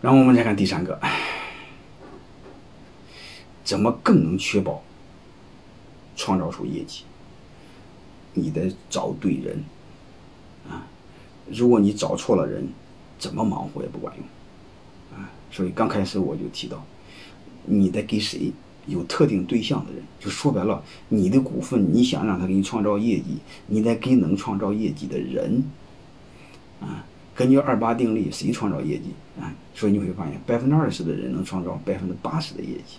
然后我们再看第三个，怎么更能确保创造出业绩？你得找对人啊！如果你找错了人，怎么忙活也不管用啊！所以刚开始我就提到，你得给谁有特定对象的人，就说白了，你的股份你想让他给你创造业绩，你得给能创造业绩的人啊。根据二八定律，谁创造业绩啊？所以你会发现，百分之二十的人能创造百分之八十的业绩。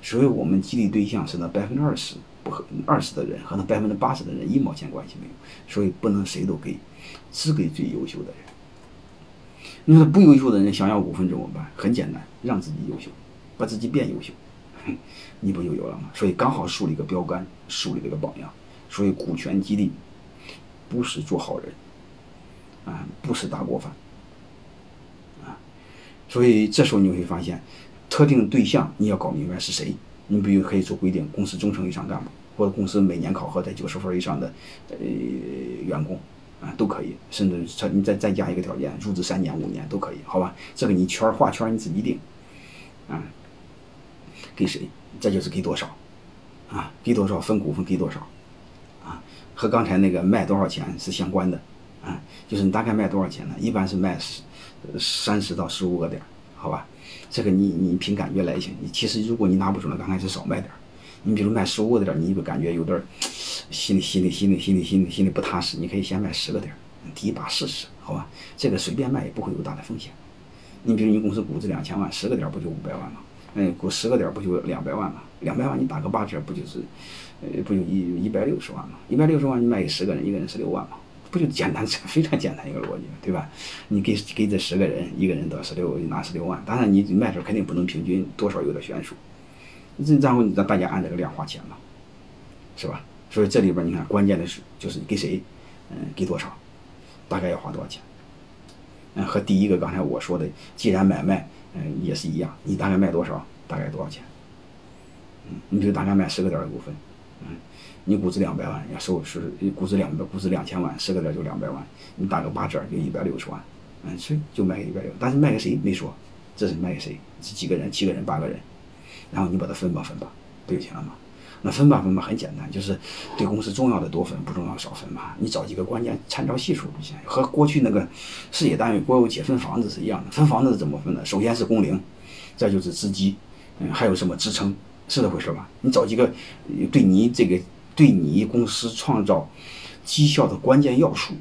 所以我们激励对象是那百分之二十不和二十的人和那百分之八十的人一毛钱关系没有。所以不能谁都给，只给最优秀的人。你说不优秀的人想要股份怎么办？很简单，让自己优秀，把自己变优秀，你不就有了吗？所以刚好树立一个标杆，树立了个榜样。所以股权激励不是做好人。啊，不是大锅饭，啊，所以这时候你会发现，特定对象你要搞明白是谁。你比如可以做规定，公司中层以上干部，或者公司每年考核在九十分以上的呃员工，啊，都可以。甚至你再再加一个条件，入职三年、五年都可以，好吧？这个你圈画圈你自己定，啊，给谁？这就是给多少，啊，给多少分股份给多少，啊，和刚才那个卖多少钱是相关的。啊，就是你大概卖多少钱呢？一般是卖十三十到十五个点，好吧？这个你你凭感觉来行。你其实如果你拿不准了，刚开始少卖点。你比如卖十五个点，你就感觉有点心里心里心里心里心里心里不踏实，你可以先卖十个点，第一把试试，好吧？这个随便卖也不会有大的风险。你比如你公司估值两千万，十个点不就五百万吗？嗯，估十个点不就两百万吗？两百万你打个八折，不就是呃不就一一百六十万吗？一百六十万你卖给十个人，一个人十六万吗？不就简单，非常简单一个逻辑，对吧？你给给这十个人，一个人得十六，拿十六万。当然，你卖出肯定不能平均，多少有点悬殊。这然后你让大家按这个量花钱嘛，是吧？所以这里边你看，关键的是就是给谁，嗯，给多少，大概要花多少钱。嗯，和第一个刚才我说的，既然买卖，嗯，也是一样，你大概卖多少，大概多少钱？嗯，你就大概卖十个点的股份，嗯。你估值两百万，要收是估值两百，估值两千万，十个点就两百万，你打个八折就一百六十万，嗯，所以就卖给一百六，但是卖给谁没说，这是卖给谁？是几个人？七个人、八个人，然后你把它分吧分吧，不就行了吗？那分吧分吧很简单，就是对公司重要的多分，不重要少分嘛。你找几个关键参照系数就行，和过去那个事业单位国有企业分房子是一样的。分房子是怎么分的？首先是工龄，再就是资基，嗯，还有什么支撑，是这回事吧？你找几个对你这个。对你公司创造绩效的关键要素，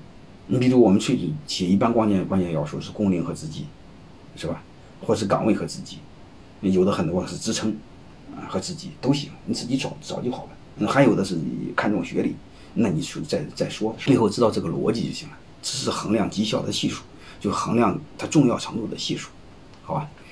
你比如我们企业一般关键关键要素是工龄和资级，是吧？或是岗位和资级，有的很多是职称啊和资级都行，你自己找找就好了。还有的是看重学历，那你就再再说，最后知道这个逻辑就行了。这是衡量绩效的系数，就衡量它重要程度的系数，好吧？